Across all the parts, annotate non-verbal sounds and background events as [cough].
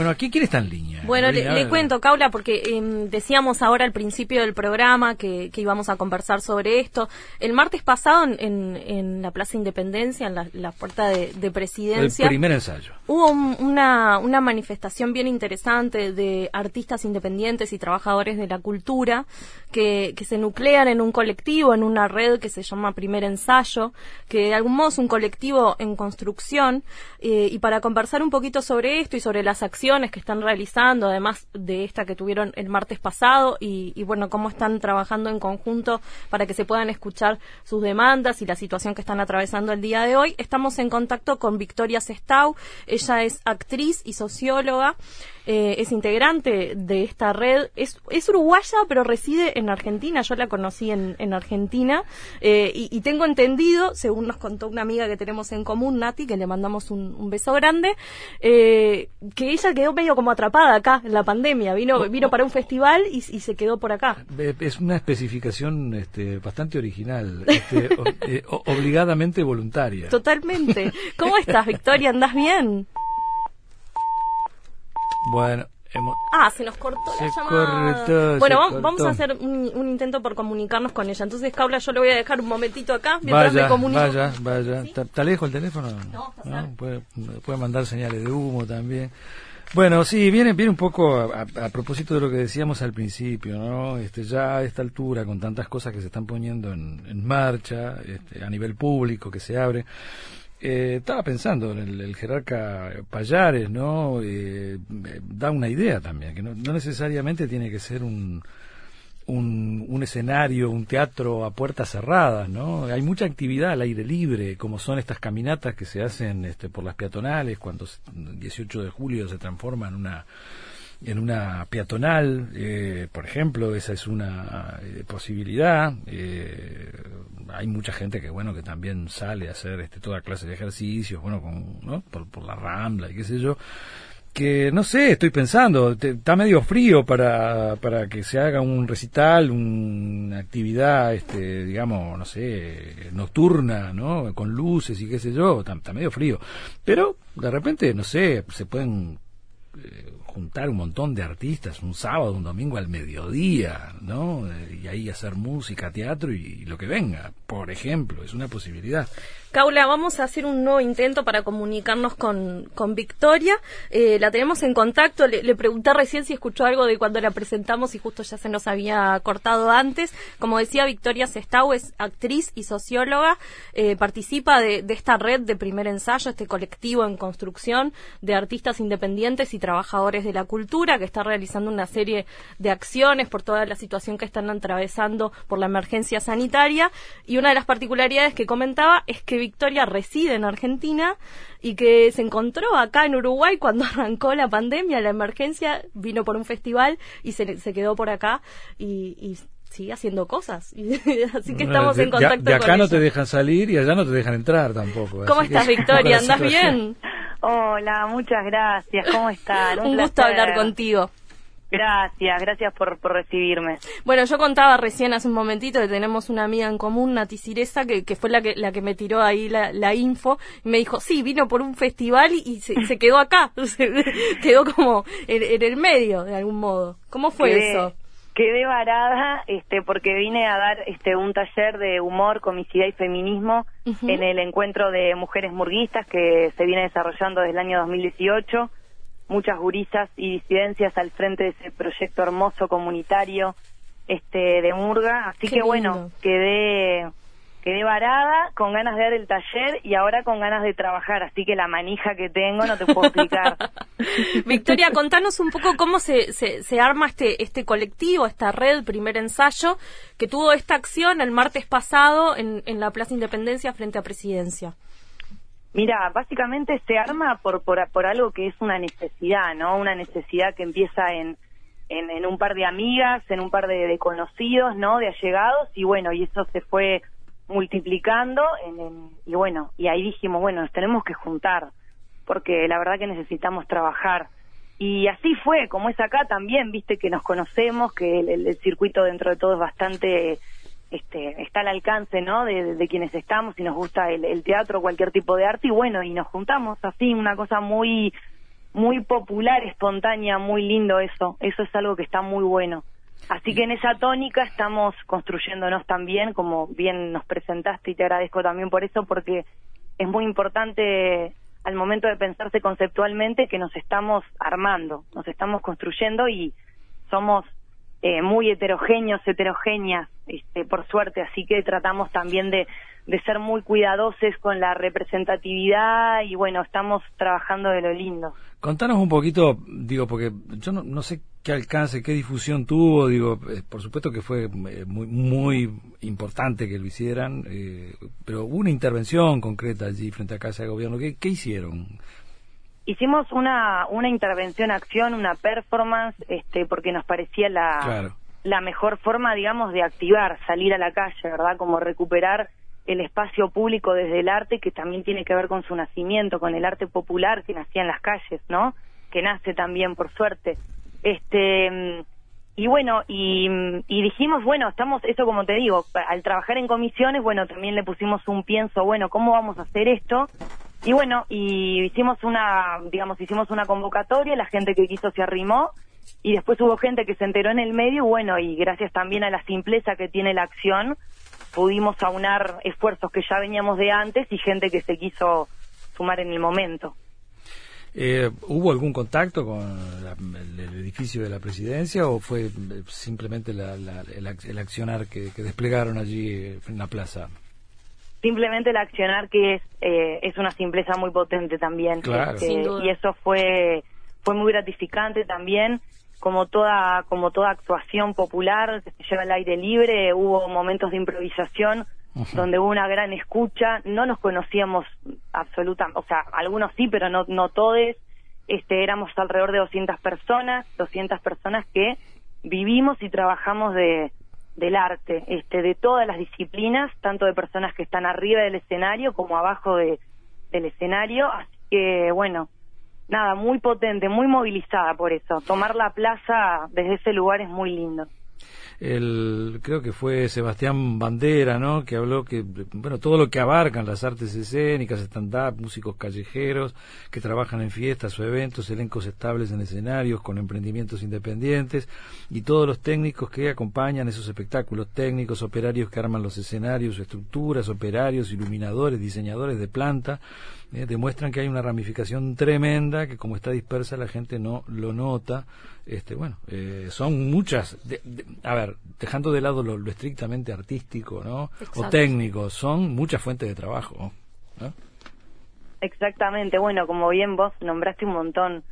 Bueno, aquí quién está en línea. Bueno, le, cuento, Caula, porque em, decíamos ahora al principio del programa que, íbamos a conversar sobre esto. El martes pasado en, en, la Plaza Independencia, en la, puerta de, presidencia. El primer ensayo. Hubo una, una manifestación bien interesante de artistas independientes y trabajadores de la cultura que, que se nuclean en un colectivo, en una red que se llama Primer Ensayo, que de algún modo es un colectivo en construcción. Eh, y para conversar un poquito sobre esto y sobre las acciones que están realizando, además de esta que tuvieron el martes pasado, y, y bueno, cómo están trabajando en conjunto para que se puedan escuchar sus demandas y la situación que están atravesando el día de hoy, estamos en contacto con Victoria Sestau. Ella es actriz y socióloga. Eh, es integrante de esta red, es, es, uruguaya pero reside en Argentina, yo la conocí en, en Argentina eh, y, tengo entendido, según nos contó una amiga que tenemos en común, Nati, que le mandamos un, beso grande, eh, que ella quedó medio como atrapada acá en la pandemia, vino, oh, vino oh. para un festival y, se quedó por acá. Es una especificación este, bastante original, este, [laughs] obligadamente voluntaria. Totalmente. ¿Cómo estás, Victoria? ¿Andás bien? Bueno, Ah, se nos cortó la llamada. bueno, vamos, a hacer un, intento por comunicarnos con ella. Entonces, Caula, yo le voy a dejar un momentito acá mientras vaya, me comunico. Vaya, vaya. ¿Está, lejos el teléfono? No, Puede, puede, mandar señales de humo también. Bueno, sí, viene, viene un poco a, propósito de lo que decíamos al principio, ¿no? Este, ya a esta altura, con tantas cosas que se están poniendo en, en marcha, este, a nivel público, que se abre, eh, estaba pensando en el, jerarca Payares, ¿no? Eh, da una idea también, que no, necesariamente tiene que ser un, un, escenario, un teatro a puertas cerradas, ¿no? Hay mucha actividad al aire libre, como son estas caminatas que se hacen este, por las peatonales, cuando el 18 de julio se transforma en una en una peatonal, eh, por ejemplo, esa es una posibilidad. Eh, hay mucha gente que bueno que también sale a hacer este toda clase de ejercicios bueno con ¿no? por, por la rambla y qué sé yo que no sé, estoy pensando, está medio frío para, para que se haga un recital, una actividad, este, digamos, no sé, nocturna, ¿no? Con luces y qué sé yo, está, medio frío. Pero, de repente, no sé, se pueden eh, juntar un montón de artistas un sábado, un domingo al mediodía, ¿no? Y ahí hacer música, teatro y, lo que venga, por ejemplo, es una posibilidad. Caula, vamos a hacer un nuevo intento para comunicarnos con, con Victoria. Eh, la tenemos en contacto. Le, pregunté recién si escuchó algo de cuando la presentamos y justo ya se nos había cortado antes. Como decía, Victoria Sestau es actriz y socióloga. Eh, participa de, de esta red de primer ensayo, este colectivo en construcción de artistas independientes y trabajadores de la cultura que está realizando una serie de acciones por toda la situación que están atravesando por la emergencia sanitaria. Y una de las particularidades que comentaba es que Victoria reside en Argentina y que se encontró acá en Uruguay cuando [laughs] arrancó la pandemia, la emergencia, vino por un festival y se, se quedó por acá y, sigue haciendo cosas. [laughs] Así que estamos en contacto de acá no te dejan salir y allá no te dejan entrar tampoco. ¿Cómo estás, [laughs] Victoria? ¿Andas bien? Hola, muchas gracias. ¿Cómo estás? Un, gusto hablar contigo. Gracias, gracias por, por, recibirme. Bueno, yo contaba recién hace un momentito que tenemos una amiga en común, Nati Ciresa, que, que fue la que, la que me tiró ahí la, la info y me dijo, sí, vino por un festival y, se, quedó acá, [laughs] quedó como en, el medio de algún modo. ¿Cómo fue eso? Quedé varada este, porque vine a dar este, un taller de humor, comicidad y feminismo en el encuentro de mujeres murguistas que se viene desarrollando desde el año 2018 muchas gurisas y disidencias al frente de ese proyecto hermoso comunitario este de Murga, así que bueno, quedé quedé varada, con ganas de dar el taller y ahora con ganas de trabajar, así que la manija que tengo no te puedo explicar. [laughs] Victoria, contanos un poco cómo se, se, se, arma este, este colectivo, esta red, primer ensayo, que tuvo esta acción el martes pasado en, en la Plaza Independencia frente a Presidencia. Mira, básicamente se arma por, por, por algo que es una necesidad, ¿no? Una necesidad que empieza en, en, un par de amigas, en un par de, conocidos, ¿no? De allegados, y bueno, y eso se fue multiplicando, en, y bueno, y ahí dijimos, bueno, nos tenemos que juntar, porque la verdad que necesitamos trabajar. Y así fue, como es acá también, viste que nos conocemos, que el circuito dentro de todo es bastante este, está al alcance ¿no? de, quienes estamos y nos gusta el, teatro, cualquier tipo de arte, y bueno, y nos juntamos así, una cosa muy muy popular, espontánea, muy lindo eso. Eso es algo que está muy bueno. Así que en esa tónica estamos construyéndonos también, como bien nos presentaste y te agradezco también por eso, porque es muy importante al momento de pensarse conceptualmente que nos estamos armando, nos estamos construyendo y somos eh, muy heterogéneos, heterogéneas, este, por suerte, así que tratamos también de, ser muy cuidadosos con la representatividad y bueno, estamos trabajando de lo lindo. Contanos un poquito, digo, porque yo no, no sé qué alcance, qué difusión tuvo, digo, eh, por supuesto que fue eh, muy, muy importante que lo hicieran, eh, pero hubo una intervención concreta allí frente a Casa de Gobierno. ¿Qué, qué hicieron? Hicimos una, una intervención, acción, una performance, este, porque nos parecía la, la mejor forma, digamos, de activar, salir a la calle, ¿verdad? Como recuperar el espacio público desde el arte, que también tiene que ver con su nacimiento, con el arte popular que nacía en las calles, ¿no? Que nace también, por suerte. Este, y bueno, y, y, dijimos, bueno, estamos, eso como te digo, al trabajar en comisiones, bueno, también le pusimos un pienso, bueno, ¿cómo vamos a hacer esto? Y bueno, y hicimos una, digamos, hicimos una convocatoria, la gente que quiso se arrimó, y después hubo gente que se enteró en el medio, bueno, y gracias también a la simpleza que tiene la acción, pudimos aunar esfuerzos que ya veníamos de antes y gente que se quiso sumar en el momento. Eh, ¿Hubo algún contacto con el, edificio de la presidencia o fue simplemente el, accionar que, desplegaron allí en la plaza? Simplemente el accionar que es, es una simpleza muy potente también. Este, y eso fue, fue muy gratificante también. Como toda como toda actuación popular que se lleva al aire libre hubo momentos de improvisación donde hubo una gran escucha. No nos conocíamos absolutamente o sea algunos sí pero no no todos. Este éramos alrededor de 200 personas 200 personas que vivimos y trabajamos de del arte este de todas las disciplinas tanto de personas que están arriba del escenario como abajo de, del escenario así que bueno nada, muy potente, muy movilizada por eso. Tomar la plaza desde ese lugar es muy lindo el creo que fue Sebastián Bandera, ¿no? Que habló que bueno, todo lo que abarcan las artes escénicas, stand-up, músicos callejeros que trabajan en fiestas o eventos, elencos estables en escenarios con emprendimientos independientes y todos los técnicos que acompañan esos espectáculos, técnicos, operarios que arman los escenarios, estructuras, operarios, iluminadores, diseñadores de planta, eh, demuestran que hay una ramificación tremenda que como está dispersa la gente no lo nota este, bueno, eh, son muchas, a ver, dejando de lado lo, estrictamente artístico, ¿no? O técnico, son muchas fuentes de trabajo, Exactamente, bueno, como bien vos nombraste un montón,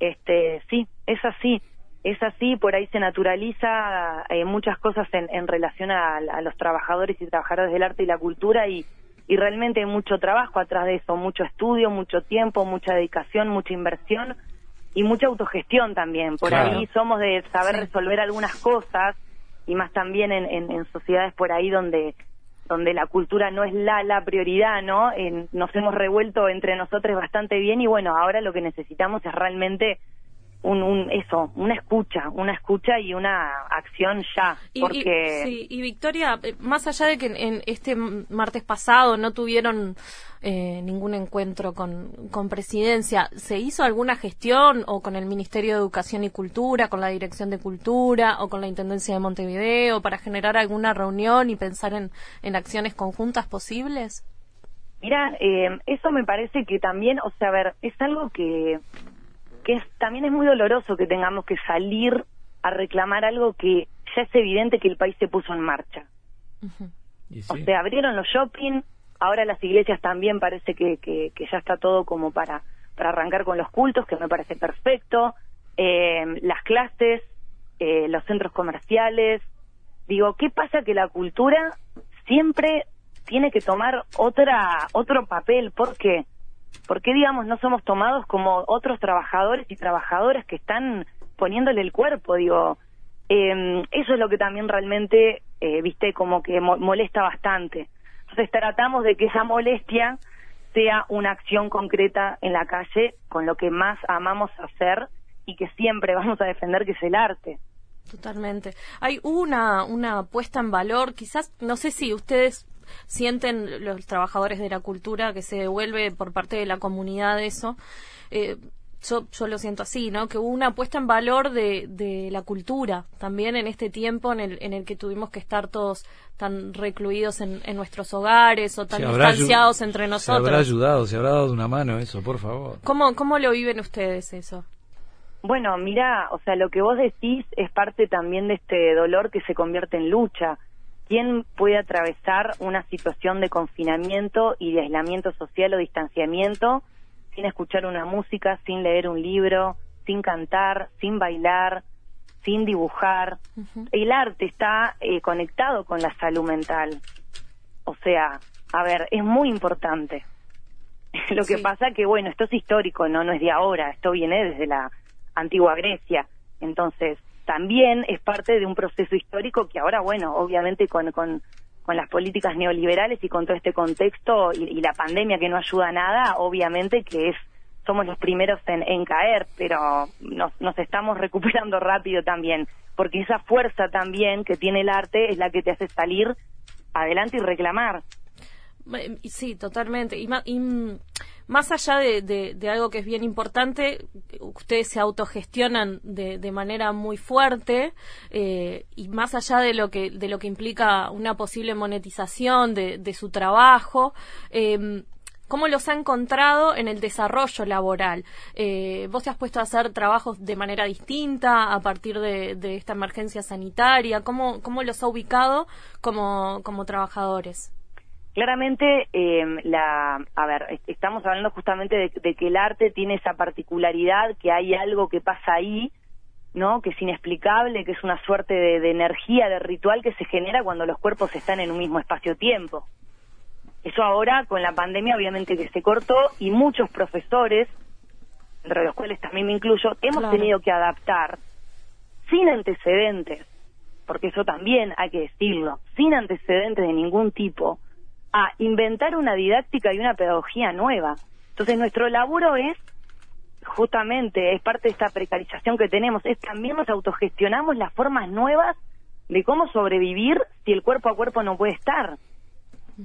este, sí, es así, es así, por ahí se naturaliza eh, muchas cosas en, en relación a, a, los trabajadores y trabajadoras del arte y la cultura y, y realmente hay mucho trabajo atrás de eso, mucho estudio, mucho tiempo, mucha dedicación, mucha inversión y mucha autogestión también. Por ahí somos de saber resolver algunas cosas y más también en, en, sociedades por ahí donde donde la cultura no es la la prioridad, ¿no? nos hemos revuelto entre nosotros bastante bien y bueno, ahora lo que necesitamos es realmente un, eso, una escucha, una escucha y una acción ya. Porque... Y, sí, y Victoria, eh, más allá de que en, este martes pasado no tuvieron eh, ningún encuentro con, con presidencia, ¿se hizo alguna gestión o con el Ministerio de Educación y Cultura, con la Dirección de Cultura o con la Intendencia de Montevideo para generar alguna reunión y pensar en, en acciones conjuntas posibles? Mira, eh, eso me parece que también, o sea, a ver, es algo que que también es muy doloroso que tengamos que salir a reclamar algo que ya es evidente que el país se puso en marcha. O sea, abrieron los shopping, ahora las iglesias también parece que, que, ya está todo como para, para arrancar con los cultos, que me parece perfecto, eh, las clases, eh, los centros comerciales. Digo, ¿qué pasa que la cultura siempre tiene que tomar otra otro papel? ¿Por qué? ¿Por qué, digamos, no somos tomados como otros trabajadores y trabajadoras que están poniéndole el cuerpo? Digo, eh, eso es lo que también realmente, eh, viste, como que molesta bastante. Entonces tratamos de que esa molestia sea una acción concreta en la calle con lo que más amamos hacer y que siempre vamos a defender, que es el arte. Totalmente. Hay una, una puesta en valor, quizás, no sé si ustedes sienten los trabajadores de la cultura que se devuelve por parte de la comunidad eso. Eh, yo, yo lo siento así, ¿no? Que hubo una puesta en valor de, de la cultura también en este tiempo en el, en el que tuvimos que estar todos tan recluidos en, en nuestros hogares o tan distanciados entre nosotros. Se habrá ayudado, se habrá dado una mano eso, por favor. ¿Cómo, cómo lo viven ustedes eso? Bueno, mira, o sea, lo que vos decís es parte también de este dolor que se convierte en lucha. ¿Quién puede atravesar una situación de confinamiento y de aislamiento social o distanciamiento sin escuchar una música, sin leer un libro, sin cantar, sin bailar, sin dibujar? El arte está eh, conectado con la salud mental. O sea, a ver, es muy importante. [laughs] Lo que pasa que, bueno, esto es histórico, no, no es de ahora, esto viene desde la antigua Grecia. Entonces, también es parte de un proceso histórico que ahora, bueno, obviamente con, con, con las políticas neoliberales y con todo este contexto y, la pandemia que no ayuda a nada, obviamente que es somos los primeros en, en caer, pero nos, nos estamos [laughs] recuperando rápido también, porque esa fuerza también que tiene el arte es la que te hace salir adelante y reclamar. Sí, totalmente. Y, y más allá de, algo que es bien importante, ustedes se autogestionan de, de manera muy fuerte eh, y más allá de lo que de lo que implica una posible monetización de, su trabajo. Eh, ¿Cómo los ha encontrado en el desarrollo laboral? Eh, ¿Vos te has puesto a hacer trabajos de manera distinta a partir de, esta emergencia sanitaria? ¿Cómo, ¿Cómo los ha ubicado como, como trabajadores? Claramente, eh, la, a ver, estamos hablando justamente de, que el arte tiene esa particularidad, que hay algo que pasa ahí, ¿no? Que es inexplicable, que es una suerte de, energía, de ritual que se genera cuando los cuerpos están en un mismo espacio-tiempo. Eso ahora, con la pandemia, obviamente que se cortó y muchos profesores, entre los cuales también me incluyo, hemos tenido que adaptar sin antecedentes, porque eso también hay que decirlo, sin antecedentes de ningún tipo, a inventar una didáctica y una pedagogía nueva. Entonces nuestro laburo es justamente, es parte de esta precarización que tenemos, es también nos autogestionamos las formas nuevas de cómo sobrevivir si el cuerpo a cuerpo no puede estar.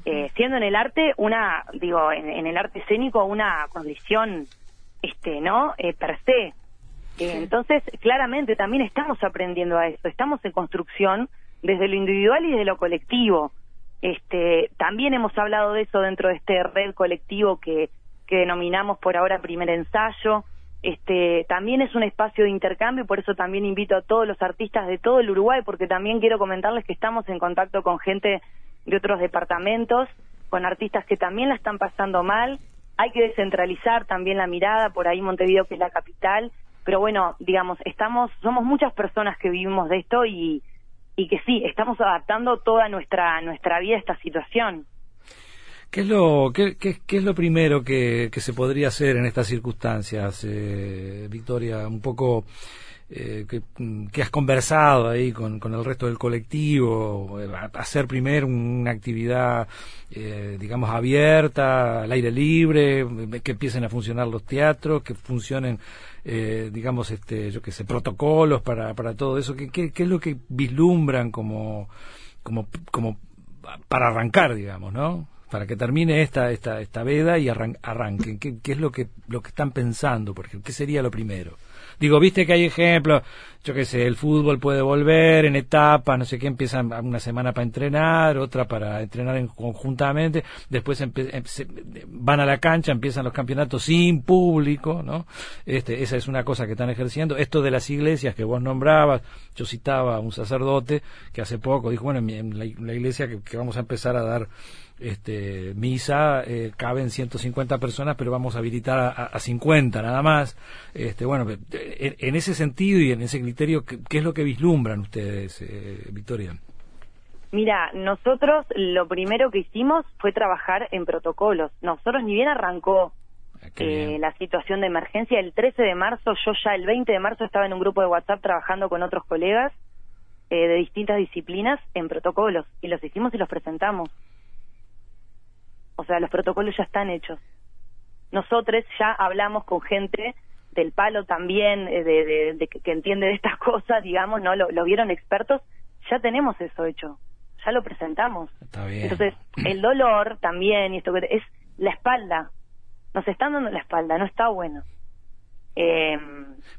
Eh, siendo en el arte una, digo, en, el arte escénico una condición, este, ¿no? Eh, per se. Eh, entonces, claramente también estamos aprendiendo a eso, estamos en construcción desde lo individual y desde lo colectivo. Este, también hemos hablado de eso dentro de este red colectivo que, que denominamos por ahora primer ensayo. Este, también es un espacio de intercambio, por eso también invito a todos los artistas de todo el Uruguay, porque también quiero comentarles que estamos en contacto con gente de otros departamentos, con artistas que también la están pasando mal. Hay que descentralizar también la mirada, por ahí Montevideo que es la capital, pero bueno, digamos, estamos, somos muchas personas que vivimos de esto y, y que sí, estamos adaptando toda nuestra, nuestra vida a esta situación. ¿Qué es lo, qué, qué, es lo primero que, que, se podría hacer en estas circunstancias, eh, Victoria? Un poco eh, que, has conversado ahí con, con, el resto del colectivo, eh, hacer primero una actividad, eh, digamos, abierta, al aire libre, que empiecen a funcionar los teatros, que funcionen, digamos, este, yo qué sé, protocolos para, para todo eso. ¿Qué, qué, es lo que vislumbran como, como, como para arrancar, digamos, ¿no? para que termine esta esta esta veda y arranquen. ¿Qué, ¿Qué, es lo que lo que están pensando? Por ejemplo, ¿qué sería lo primero? Digo, viste que hay ejemplos, yo qué sé, el fútbol puede volver en etapas, no sé qué, empiezan una semana para entrenar, otra para entrenar en, conjuntamente, después em, van a la cancha, empiezan los campeonatos sin público, ¿no? Este, esa es una cosa que están ejerciendo. Esto de las iglesias que vos nombrabas, yo citaba a un sacerdote que hace poco dijo, bueno, en, la, iglesia que vamos a empezar a dar este, misa eh, caben 150 personas, pero vamos a habilitar a, 50 nada más. Este, bueno, en, ese sentido y en ese criterio, ¿qué, es lo que vislumbran ustedes, eh, Victoria? Mira, nosotros lo primero que hicimos fue trabajar en protocolos. Nosotros ni bien arrancó ah, eh, la situación de emergencia, el 13 de marzo, yo ya el 20 de marzo estaba en un grupo de WhatsApp trabajando con otros colegas eh, de distintas disciplinas en protocolos y los hicimos y los presentamos. O sea, los protocolos ya están hechos. Nosotros ya hablamos con gente del palo también, eh, de, que, entiende de estas [laughs] cosas, digamos, ¿no? Lo, vieron expertos, ya tenemos eso hecho, ya lo presentamos. Está bien. Entonces, el dolor también, y esto que es la espalda, nos están dando la espalda, no está bueno. Eh,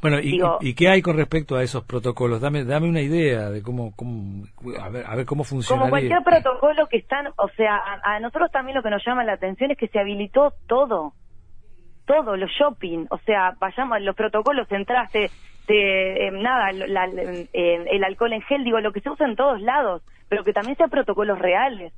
bueno, y, qué hay con respecto a esos protocolos? Dame, dame una idea de cómo, cómo a, ver, a ver cómo funciona. Como cualquier protocolo que están, o sea, a, nosotros también lo que nos llama la atención es que se habilitó todo, todo, los shopping, o sea, vayamos, los protocolos, entraste, eh, nada, el alcohol en gel, digo, lo que se usa en todos lados, pero que también sean protocolos reales.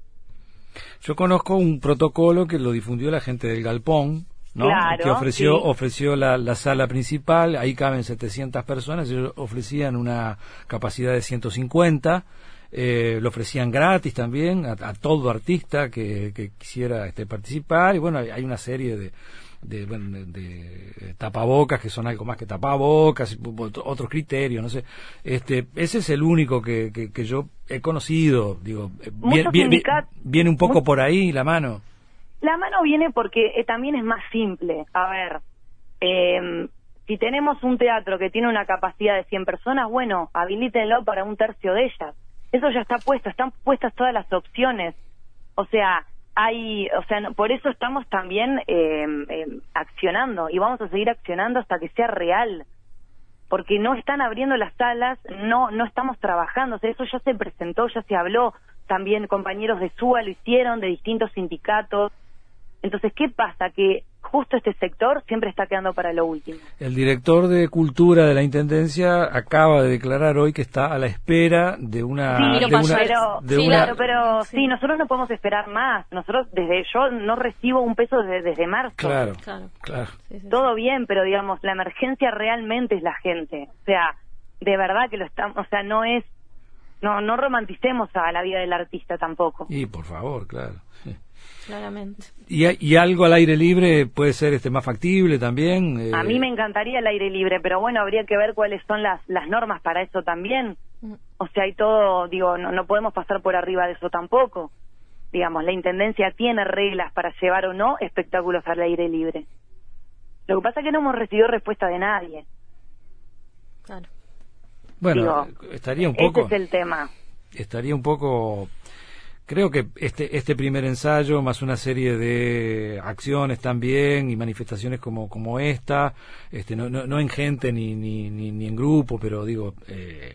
Yo conozco un protocolo que lo difundió la gente del Galpón, ¿no? que ofreció, ofreció la, sala principal, ahí caben 700 personas, ellos ofrecían una capacidad de 150, eh, lo ofrecían gratis también a, todo artista que, quisiera este, participar, y bueno, hay una serie de, de, de, tapabocas que son algo más que tapabocas, otros criterios, no sé. Este, ese es el único que, que, yo he conocido, digo, viene, un poco por ahí la mano. La mano viene porque eh, también es más simple. A ver, eh, si tenemos un teatro que tiene una capacidad de 100 personas, bueno, habilítenlo para un tercio de ellas. Eso ya está puesto, están puestas todas las opciones. O sea, hay, o sea, por eso estamos también eh, accionando y vamos a seguir accionando hasta que sea real, porque no están abriendo las salas, no, no estamos trabajando, o sea, eso ya se presentó, ya se habló, también compañeros de SUA lo hicieron, de distintos sindicatos. Entonces, ¿qué pasa? Que justo este sector siempre está quedando para lo último. El director de Cultura de la Intendencia acaba de declarar hoy que está a la espera de una... Sí, pero, sí, claro, pero sí. nosotros no podemos esperar más. Nosotros, desde yo no recibo un peso desde, marzo. Claro, claro. Todo bien, pero digamos, la emergencia realmente es la gente. O sea, de verdad que lo estamos, o sea, no es... No, no romanticemos a la vida del artista tampoco. Y por favor, claro. Claramente. ¿Y, ¿Y, algo al aire libre puede ser este más factible también? A mí me encantaría el aire libre, pero bueno, habría que ver cuáles son las, las normas para eso también. Mm. O sea, hay todo, digo, no, no podemos pasar por arriba de eso tampoco. Digamos, la Intendencia tiene reglas para llevar o no espectáculos al aire libre. Lo que pasa es que no hemos recibido respuesta de nadie. Claro. Bueno, estaría un poco... Ese es el tema. Estaría un poco Creo que este, este primer ensayo, más una serie de acciones también y manifestaciones como, como esta, este, no, no, en gente ni, ni, ni, en grupo, pero digo, eh,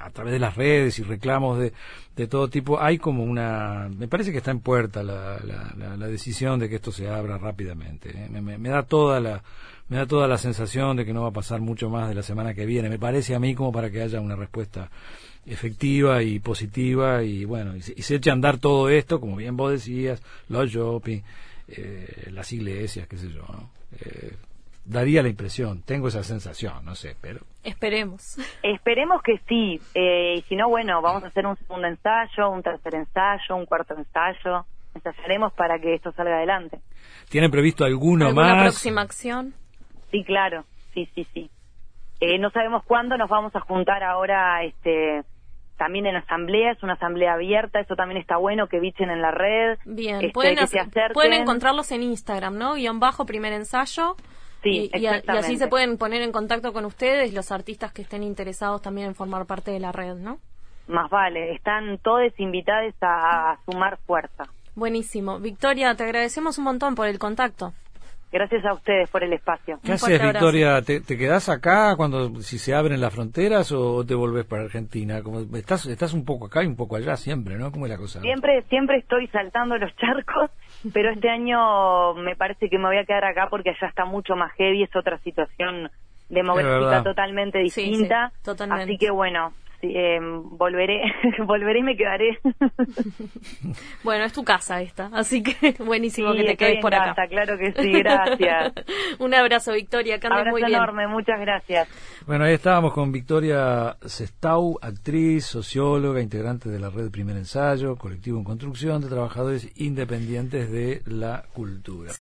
a través de las redes y reclamos de, de todo tipo, hay como una. Me parece que está en puerta la, la, la, decisión de que esto se abra rápidamente. ¿eh? Me, me, da toda la. Me da toda la sensación de que no va a pasar mucho más de la semana que viene. Me parece a mí como para que haya una respuesta efectiva y positiva y bueno, y se, echa a andar todo esto, como bien vos decías, los shopping, eh, las iglesias, qué sé yo, eh, daría la impresión, tengo esa sensación, no sé, pero... Esperemos. Esperemos que sí, eh, y si no, bueno, vamos a hacer un segundo ensayo, un tercer ensayo, un cuarto ensayo, ensayaremos para que esto salga adelante. ¿Tienen previsto alguno ¿Alguna más? próxima acción? Sí, claro, sí, sí, sí. no sabemos cuándo nos vamos a juntar ahora, este también en asamblea, es una asamblea abierta, eso también está bueno que bichen en la red. Bien, este, pueden, pueden encontrarlos en Instagram, ¿no? Guión bajo, primer ensayo. Sí, y, y, así se pueden poner en contacto con ustedes, los artistas que estén interesados también en formar parte de la red, ¿no? Más vale, están todos invitados a sumar fuerza. Buenísimo. Victoria, te agradecemos un montón por el contacto. Gracias a ustedes por el espacio. ¿Qué haces, Victoria? ¿Te, ¿Te, quedás acá cuando si se abren las fronteras o te volvés para Argentina? Como estás estás un poco acá y un poco allá siempre, ¿no? ¿Cómo es la cosa? Siempre siempre estoy saltando los [laughs] charcos, pero este año me parece que me voy a quedar acá porque allá está mucho más heavy, es otra situación demográfica totalmente distinta. totalmente. Así que bueno, eh, volveré, [laughs] volveré y me quedaré. [laughs] bueno, es tu casa esta, así que [laughs] buenísimo que te quedes por acá. Claro que sí, gracias. Un abrazo, Victoria, que abrazo muy bien. enorme, muchas gracias. Bueno, ahí estábamos con Victoria Sestau, actriz, socióloga, integrante de la red Primer Ensayo, colectivo en construcción de trabajadores independientes de la cultura.